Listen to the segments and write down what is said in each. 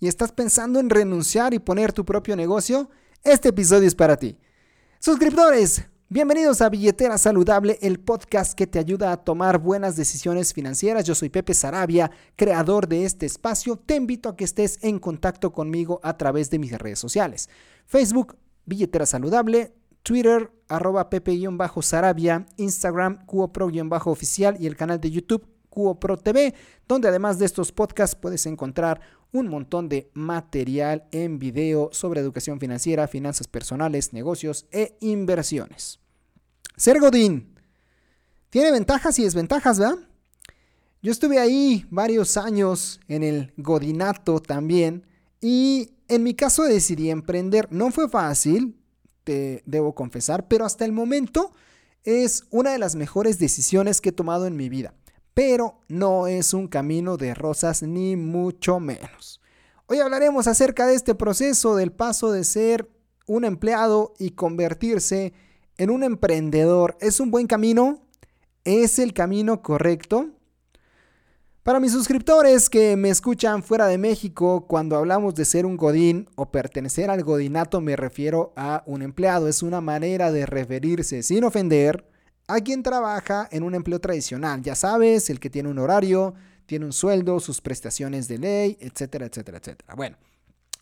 y estás pensando en renunciar y poner tu propio negocio? Este episodio es para ti. Suscriptores, bienvenidos a Billetera Saludable, el podcast que te ayuda a tomar buenas decisiones financieras. Yo soy Pepe Sarabia, creador de este espacio. Te invito a que estés en contacto conmigo a través de mis redes sociales. Facebook, Billetera Saludable, Twitter, arroba Pepe-Sarabia, Instagram, CuoPro-oficial y el canal de YouTube Pro TV, donde además de estos podcasts puedes encontrar un montón de material en video sobre educación financiera, finanzas personales, negocios e inversiones. Ser Godín tiene ventajas y desventajas, ¿verdad? Yo estuve ahí varios años en el Godinato también y en mi caso decidí emprender. No fue fácil, te debo confesar, pero hasta el momento es una de las mejores decisiones que he tomado en mi vida pero no es un camino de rosas ni mucho menos. Hoy hablaremos acerca de este proceso del paso de ser un empleado y convertirse en un emprendedor. ¿Es un buen camino? ¿Es el camino correcto? Para mis suscriptores que me escuchan fuera de México, cuando hablamos de ser un godín o pertenecer al godinato me refiero a un empleado. Es una manera de referirse sin ofender a quien trabaja en un empleo tradicional. Ya sabes, el que tiene un horario, tiene un sueldo, sus prestaciones de ley, etcétera, etcétera, etcétera. Bueno,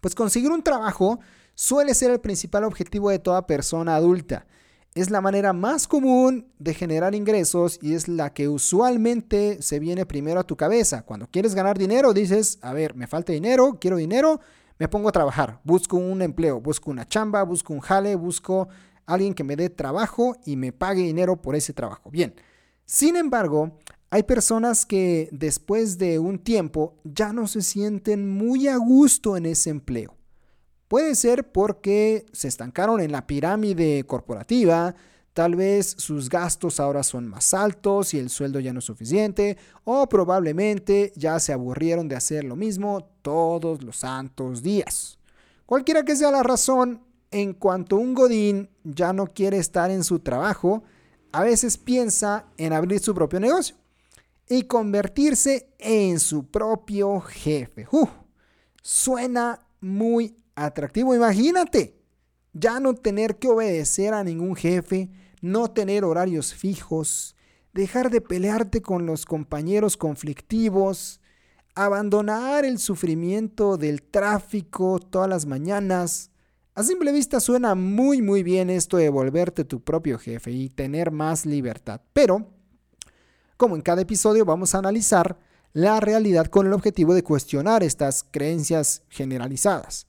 pues conseguir un trabajo suele ser el principal objetivo de toda persona adulta. Es la manera más común de generar ingresos y es la que usualmente se viene primero a tu cabeza. Cuando quieres ganar dinero, dices, a ver, me falta dinero, quiero dinero, me pongo a trabajar, busco un empleo, busco una chamba, busco un jale, busco alguien que me dé trabajo y me pague dinero por ese trabajo. Bien, sin embargo, hay personas que después de un tiempo ya no se sienten muy a gusto en ese empleo. Puede ser porque se estancaron en la pirámide corporativa, tal vez sus gastos ahora son más altos y el sueldo ya no es suficiente, o probablemente ya se aburrieron de hacer lo mismo todos los santos días. Cualquiera que sea la razón, en cuanto un godín ya no quiere estar en su trabajo, a veces piensa en abrir su propio negocio y convertirse en su propio jefe. suena muy atractivo. Imagínate, ya no tener que obedecer a ningún jefe, no tener horarios fijos, dejar de pelearte con los compañeros conflictivos, abandonar el sufrimiento del tráfico todas las mañanas, a simple vista suena muy muy bien esto de volverte tu propio jefe y tener más libertad, pero como en cada episodio vamos a analizar la realidad con el objetivo de cuestionar estas creencias generalizadas.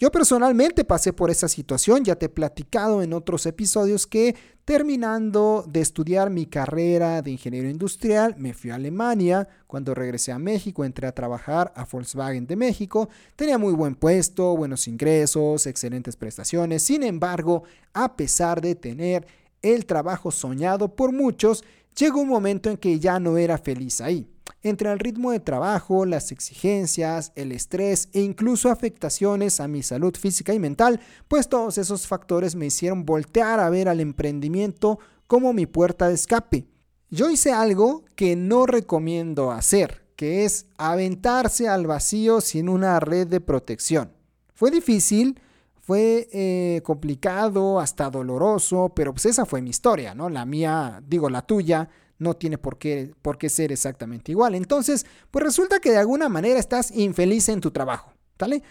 Yo personalmente pasé por esa situación, ya te he platicado en otros episodios que terminando de estudiar mi carrera de ingeniero industrial, me fui a Alemania, cuando regresé a México entré a trabajar a Volkswagen de México, tenía muy buen puesto, buenos ingresos, excelentes prestaciones, sin embargo, a pesar de tener el trabajo soñado por muchos, llegó un momento en que ya no era feliz ahí entre el ritmo de trabajo, las exigencias, el estrés e incluso afectaciones a mi salud física y mental, pues todos esos factores me hicieron voltear a ver al emprendimiento como mi puerta de escape. Yo hice algo que no recomiendo hacer, que es aventarse al vacío sin una red de protección. Fue difícil, fue eh, complicado, hasta doloroso, pero pues esa fue mi historia, ¿no? La mía, digo la tuya, no tiene por qué, por qué ser exactamente igual. Entonces, pues resulta que de alguna manera estás infeliz en tu trabajo, ¿vale?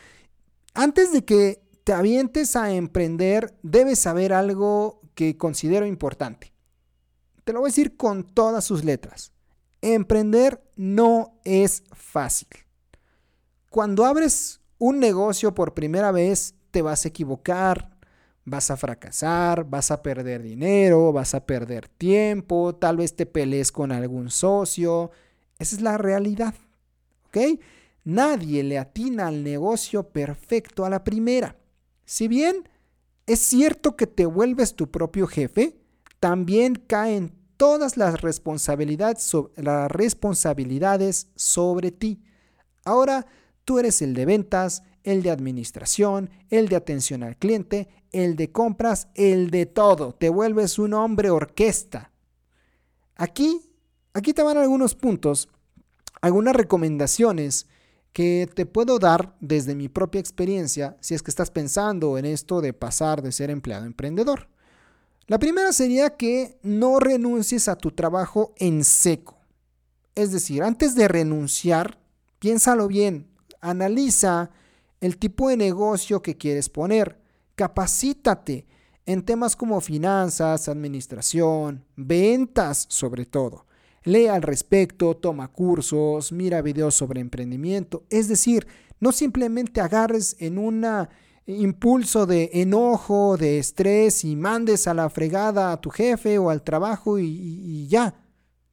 Antes de que te avientes a emprender, debes saber algo que considero importante. Te lo voy a decir con todas sus letras. Emprender no es fácil. Cuando abres un negocio por primera vez, te vas a equivocar, vas a fracasar, vas a perder dinero, vas a perder tiempo, tal vez te pelees con algún socio. Esa es la realidad. ¿Ok? Nadie le atina al negocio perfecto a la primera. Si bien es cierto que te vuelves tu propio jefe, también caen todas las responsabilidades, las responsabilidades sobre ti. Ahora tú eres el de ventas, el de administración, el de atención al cliente, el de compras, el de todo. Te vuelves un hombre orquesta. Aquí, aquí te van algunos puntos, algunas recomendaciones que te puedo dar desde mi propia experiencia si es que estás pensando en esto de pasar de ser empleado a emprendedor. La primera sería que no renuncies a tu trabajo en seco. Es decir, antes de renunciar, piénsalo bien, analiza el tipo de negocio que quieres poner, capacítate en temas como finanzas, administración, ventas sobre todo. Lee al respecto, toma cursos, mira videos sobre emprendimiento. Es decir, no simplemente agarres en un impulso de enojo, de estrés y mandes a la fregada a tu jefe o al trabajo y, ya,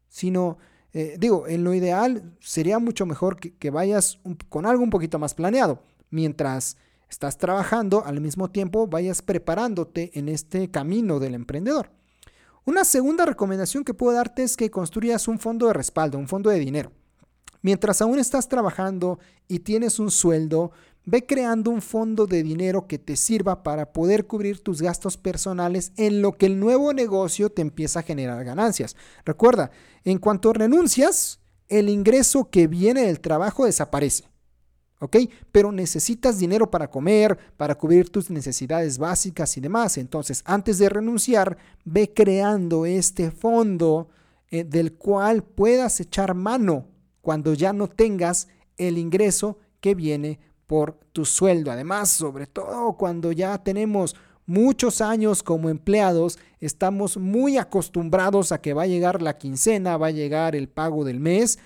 sino, eh, digo, en lo ideal sería mucho mejor que, vayas con algo un poquito más planeado. Mientras estás trabajando, al mismo tiempo vayas preparándote en este camino del emprendedor. Una segunda recomendación que puedo darte es que construyas un fondo de respaldo, un fondo de dinero. Mientras aún estás trabajando y tienes un sueldo, ve creando un fondo de dinero que te sirva para poder cubrir tus gastos personales en lo que el nuevo negocio te empieza a generar ganancias. Recuerda, en cuanto renuncias, el ingreso que viene del trabajo desaparece. ¿Ok? Pero necesitas dinero para comer, para cubrir tus necesidades básicas y demás. Entonces, antes de renunciar, ve creando este fondo eh, del cual puedas echar mano cuando ya no tengas el ingreso que viene por tu sueldo. Además, sobre todo cuando ya tenemos muchos años como empleados, estamos muy acostumbrados a que va a llegar la quincena, va a llegar el pago del mes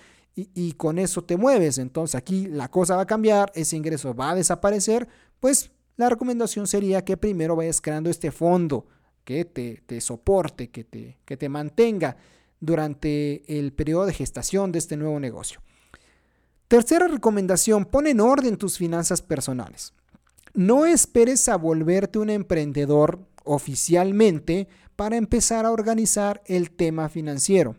y, con eso te mueves. Entonces aquí la cosa va a cambiar, ese ingreso va a desaparecer, pues la recomendación sería que primero vayas creando este fondo que te, te soporte, que te, que te mantenga durante el periodo de gestación de este nuevo negocio. Tercera recomendación, pon en orden tus finanzas personales. No esperes a volverte un emprendedor oficialmente para empezar a organizar el tema financiero.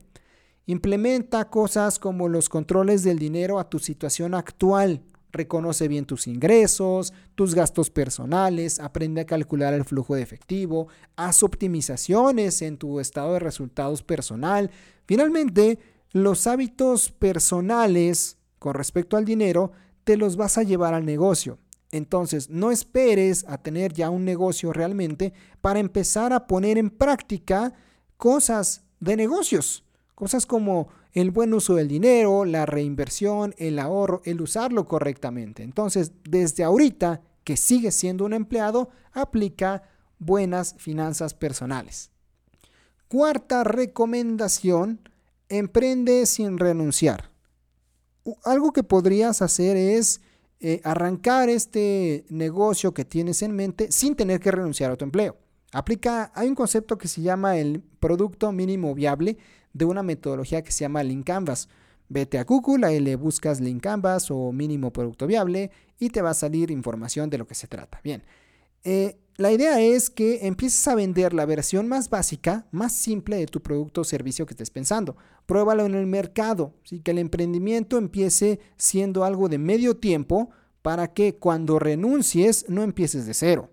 Implementa cosas como los controles del dinero a tu situación actual. Reconoce bien tus ingresos, tus gastos personales, aprende a calcular el flujo de efectivo, haz optimizaciones en tu estado de resultados personal. Finalmente, los hábitos personales con respecto al dinero te los vas a llevar al negocio. Entonces, no esperes a tener ya un negocio realmente para empezar a poner en práctica cosas de negocios. Cosas como el buen uso del dinero, la reinversión, el ahorro, el usarlo correctamente. Entonces, desde ahorita que sigues siendo un empleado, aplica buenas finanzas personales. Cuarta recomendación, emprende sin renunciar. Algo que podrías hacer es eh, arrancar este negocio que tienes en mente sin tener que renunciar a tu empleo. Aplica, hay un concepto que se llama el producto mínimo viable de una metodología que se llama Lean Canvas. Vete a Google, ahí le buscas Lean Canvas o mínimo producto viable y te va a salir información de lo que se trata. Bien, eh, la idea es que empieces a vender la versión más básica, más simple de tu producto o servicio que estés pensando. Pruébalo en el mercado, ¿sí? que el emprendimiento empiece siendo algo de medio tiempo para que cuando renuncies no empieces de cero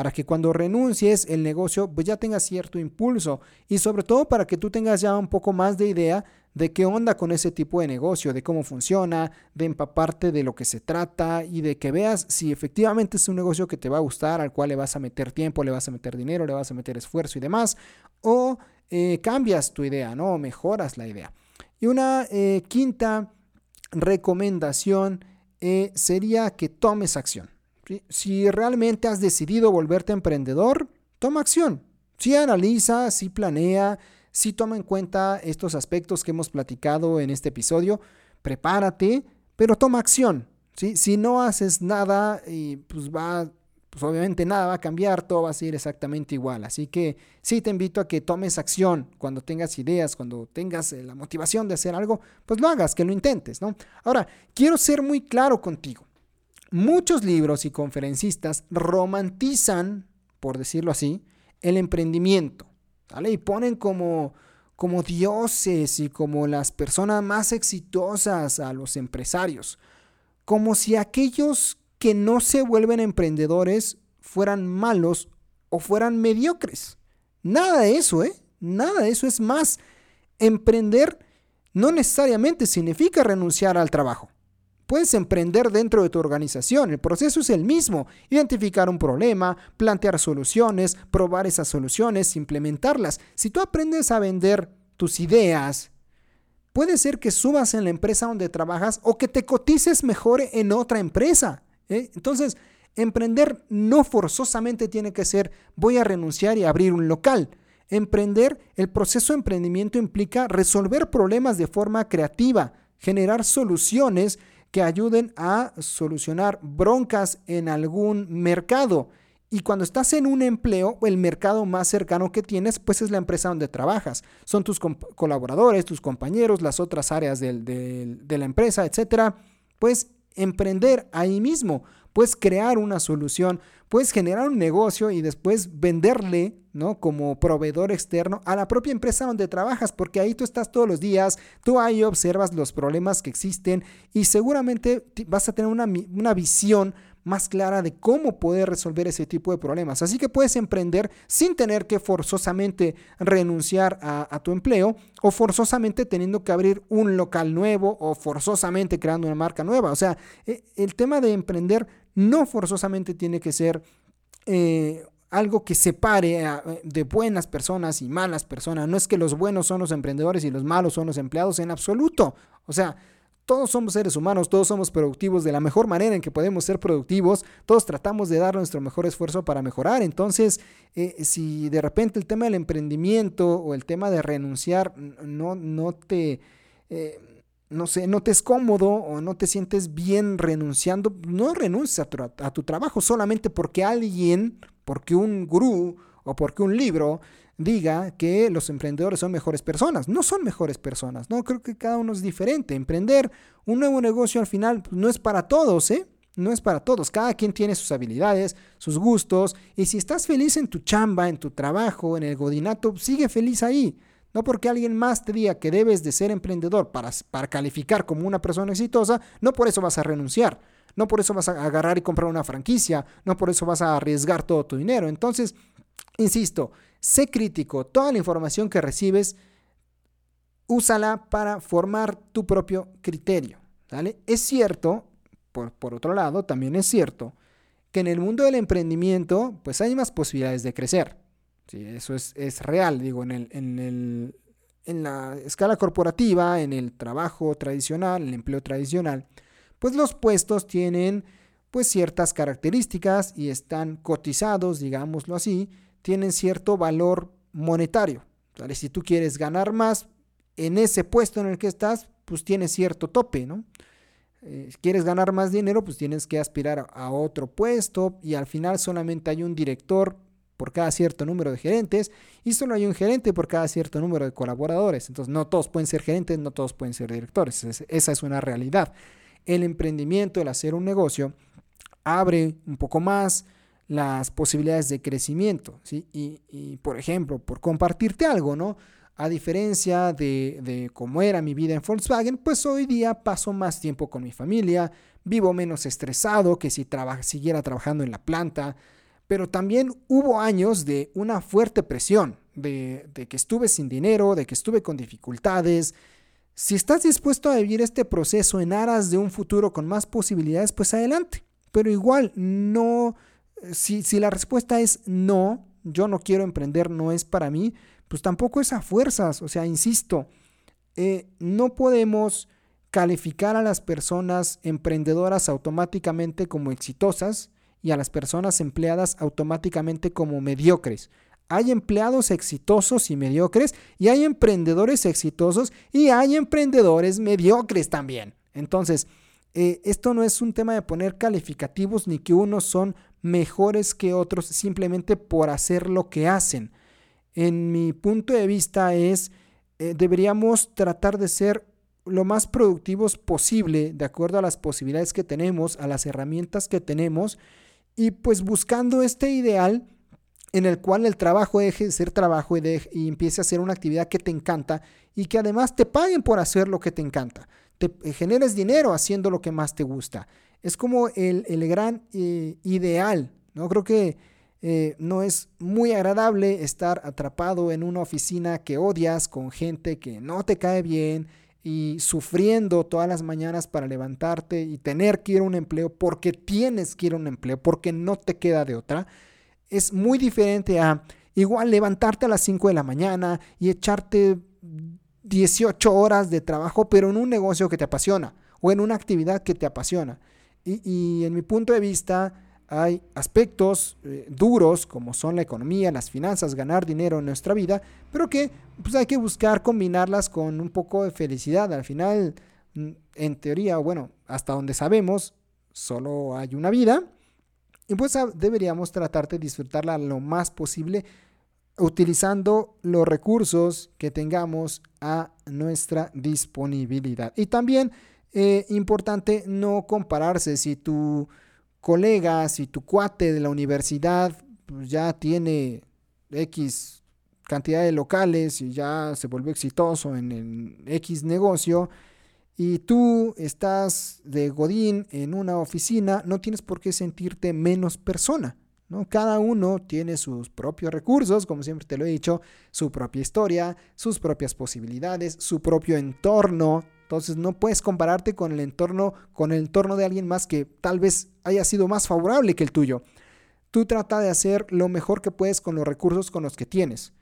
para que cuando renuncies el negocio pues ya tenga cierto impulso y sobre todo para que tú tengas ya un poco más de idea de qué onda con ese tipo de negocio, de cómo funciona, de empaparte de lo que se trata y de que veas si efectivamente es un negocio que te va a gustar, al cual le vas a meter tiempo, le vas a meter dinero, le vas a meter esfuerzo y demás, o eh, cambias tu idea, ¿no? O mejoras la idea. Y una eh, quinta recomendación eh, sería que tomes acción. Si realmente has decidido volverte emprendedor, toma acción. Si analiza, si planea, si toma en cuenta estos aspectos que hemos platicado en este episodio, prepárate, pero toma acción. Si no haces nada, y pues va, pues obviamente nada va a cambiar, todo va a ser exactamente igual. Así que sí te invito a que tomes acción cuando tengas ideas, cuando tengas eh, la motivación de hacer algo, pues lo hagas, que lo intentes, ¿no? Ahora, quiero ser muy claro contigo. Muchos libros y conferencistas romantizan, por decirlo así, el emprendimiento, ¿vale? Y ponen como como dioses y como las personas más exitosas a los empresarios, como si aquellos que no se vuelven emprendedores fueran malos o fueran mediocres. Nada de eso, ¿eh? Nada de eso es más. Emprender no necesariamente significa renunciar al trabajo. Puedes emprender dentro de tu organización, el proceso es el mismo, identificar un problema, plantear soluciones, probar esas soluciones, implementarlas. Si tú aprendes a vender tus ideas, puede ser que subas en la empresa donde trabajas o que te cotices mejor en otra empresa. ¿eh? Entonces, emprender no forzosamente tiene que ser voy a renunciar y abrir un local. Emprender, el proceso de emprendimiento implica resolver problemas de forma creativa, generar soluciones que ayuden a solucionar broncas en algún mercado. Y cuando estás en un empleo, el mercado más cercano que tienes, pues es la empresa donde trabajas. Son tus colaboradores, tus compañeros, las otras áreas de la empresa, etc. Pues emprender ahí mismo, puedes crear una solución, puedes generar un negocio y después venderle, ¿no? Como proveedor externo a la propia empresa donde trabajas, porque ahí tú estás todos los días, tú ahí observas los problemas que existen y seguramente vas a tener una, una visión más clara de cómo poder resolver ese tipo de problemas. Así que puedes emprender sin tener que forzosamente renunciar a, tu empleo o forzosamente teniendo que abrir un local nuevo o forzosamente creando una marca nueva. O sea, e, el tema de emprender no forzosamente tiene que ser... Eh, algo que separe de buenas personas y malas personas. No es que los buenos son los emprendedores y los malos son los empleados en absoluto. O sea, todos somos seres humanos, todos somos productivos de la mejor manera en que podemos ser productivos, todos tratamos de dar nuestro mejor esfuerzo para mejorar. Entonces, eh, si de repente el tema del emprendimiento o el tema de renunciar no, no te... Eh, no sé, no te es cómodo o no te sientes bien renunciando, no renuncies a tu, a tu trabajo solamente porque alguien, porque un gurú o porque un libro diga que los emprendedores son mejores personas. No son mejores personas, ¿no? Creo que cada uno es diferente. Emprender un nuevo negocio al final pues, no es para todos, ¿eh? No es para todos. Cada quien tiene sus habilidades, sus gustos. Y si estás feliz en tu chamba, en tu trabajo, en el godinato, sigue feliz ahí. No porque alguien más te diga que debes de ser emprendedor para, para calificar como una persona exitosa, no por eso vas a renunciar. No por eso vas a agarrar y comprar una franquicia. No por eso vas a arriesgar todo tu dinero. Entonces, insisto, Sé crítico, toda la información que recibes, úsala para formar tu propio criterio. Es cierto, por, por, otro lado, también es cierto que en el mundo del emprendimiento, pues hay más posibilidades de crecer. Sí, eso es, es real, digo, en, el, en, el, en la escala corporativa, en el trabajo tradicional, el empleo tradicional, pues los puestos tienen pues ciertas características y están cotizados, digámoslo así, tienen cierto valor monetario. Si tú quieres ganar más en ese puesto en el que estás, pues tienes cierto tope, ¿no? Eh, si quieres ganar más dinero, pues tienes que aspirar a otro puesto y al final solamente hay un director por cada cierto número de gerentes y solo hay un gerente por cada cierto número de colaboradores. Entonces no todos pueden ser gerentes, no todos pueden ser directores. Esa es una realidad. El emprendimiento, el hacer un negocio, abre un poco más las posibilidades de crecimiento. Y, por ejemplo, por compartirte algo, ¿no? A diferencia de, cómo era mi vida en Volkswagen, pues hoy día paso más tiempo con mi familia, vivo menos estresado que si siguiera trabajando en la planta, pero también hubo años de una fuerte presión, de, que estuve sin dinero, de que estuve con dificultades. Si estás dispuesto a vivir este proceso en aras de un futuro con más posibilidades, pues adelante. Pero igual, no, si, la respuesta es no, yo no quiero emprender, no es para mí, pues tampoco es a fuerzas. O sea, insisto, eh, no podemos calificar a las personas emprendedoras automáticamente como exitosas y a las personas empleadas automáticamente como mediocres. Hay empleados exitosos y mediocres y hay emprendedores exitosos y hay emprendedores mediocres también. Entonces, eh, esto no es un tema de poner calificativos ni que unos son mejores que otros simplemente por hacer lo que hacen. En mi punto de vista es, eh, deberíamos tratar de ser lo más productivos posible de acuerdo a las posibilidades que tenemos, a las herramientas que tenemos y pues buscando este ideal en el cual el trabajo deje de ser trabajo y, y empiece a ser una actividad que te encanta y que además te paguen por hacer lo que te encanta. Te eh, generes dinero haciendo lo que más te gusta. Es como el, gran eh, ideal. ¿no? Creo que eh, no es muy agradable estar atrapado en una oficina que odias con gente que no te cae bien y sufriendo todas las mañanas para levantarte y tener que ir a un empleo porque tienes que ir a un empleo, porque no te queda de otra es muy diferente a igual levantarte a las 5 de la mañana y echarte 18 horas de trabajo, pero en un negocio que te apasiona o en una actividad que te apasiona. Y, en mi punto de vista hay aspectos eh, duros como son la economía, las finanzas, ganar dinero en nuestra vida, pero que pues hay que buscar combinarlas con un poco de felicidad. Al final, mm, en teoría, bueno, hasta donde sabemos, solo hay una vida y pues deberíamos tratar de disfrutarla lo más posible utilizando los recursos que tengamos a nuestra disponibilidad. Y también eh, importante no compararse si tu colega, si tu cuate de la universidad pues, ya tiene X cantidad de locales y ya se volvió exitoso en el X negocio y tú estás de Godín en una oficina, no tienes por qué sentirte menos persona. ¿no? Cada uno tiene sus propios recursos, como siempre te lo he dicho, su propia historia, sus propias posibilidades, su propio entorno. Entonces no puedes compararte con el entorno, con el entorno de alguien más que tal vez haya sido más favorable que el tuyo. Tú trata de hacer lo mejor que puedes con los recursos con los que tienes.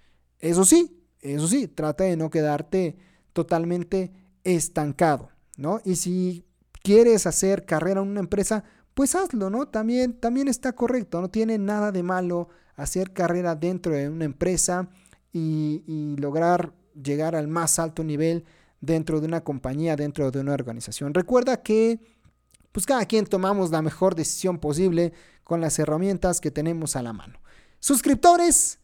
Eso sí, eso sí, trata de no quedarte totalmente estancado, ¿no? Y si quieres hacer carrera en una empresa, pues hazlo, ¿no? También, también está correcto, no tiene nada de malo hacer carrera dentro de una empresa y, y lograr llegar al más alto nivel dentro de una compañía, dentro de una organización. Recuerda que pues cada quien tomamos la mejor decisión posible con las herramientas que tenemos a la mano. Suscriptores,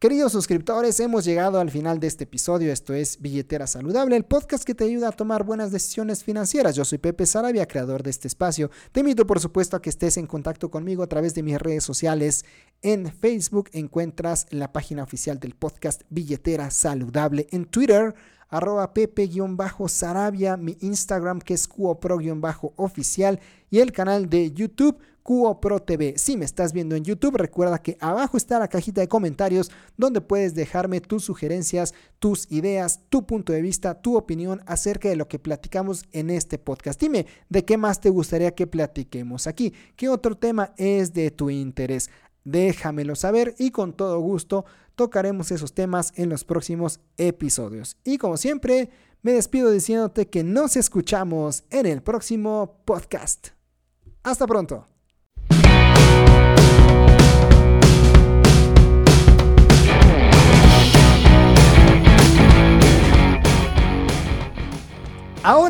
Queridos suscriptores, hemos llegado al final de este episodio. Esto es Billetera Saludable, el podcast que te ayuda a tomar buenas decisiones financieras. Yo soy Pepe Sarabia, creador de este espacio. Te invito, por supuesto, a que estés en contacto conmigo a través de mis redes sociales. En Facebook encuentras la página oficial del podcast Billetera Saludable. En Twitter, arroba pepe-sarabia, mi Instagram que es cuopro-oficial y el canal de YouTube Cuo Pro TV. Si me estás viendo en YouTube, recuerda que abajo está la cajita de comentarios donde puedes dejarme tus sugerencias, tus ideas, tu punto de vista, tu opinión acerca de lo que platicamos en este podcast. Dime de qué más te gustaría que platiquemos aquí, qué otro tema es de tu interés. Déjamelo saber y con todo gusto tocaremos esos temas en los próximos episodios. Y como siempre, me despido diciéndote que nos escuchamos en el próximo podcast. Hasta pronto.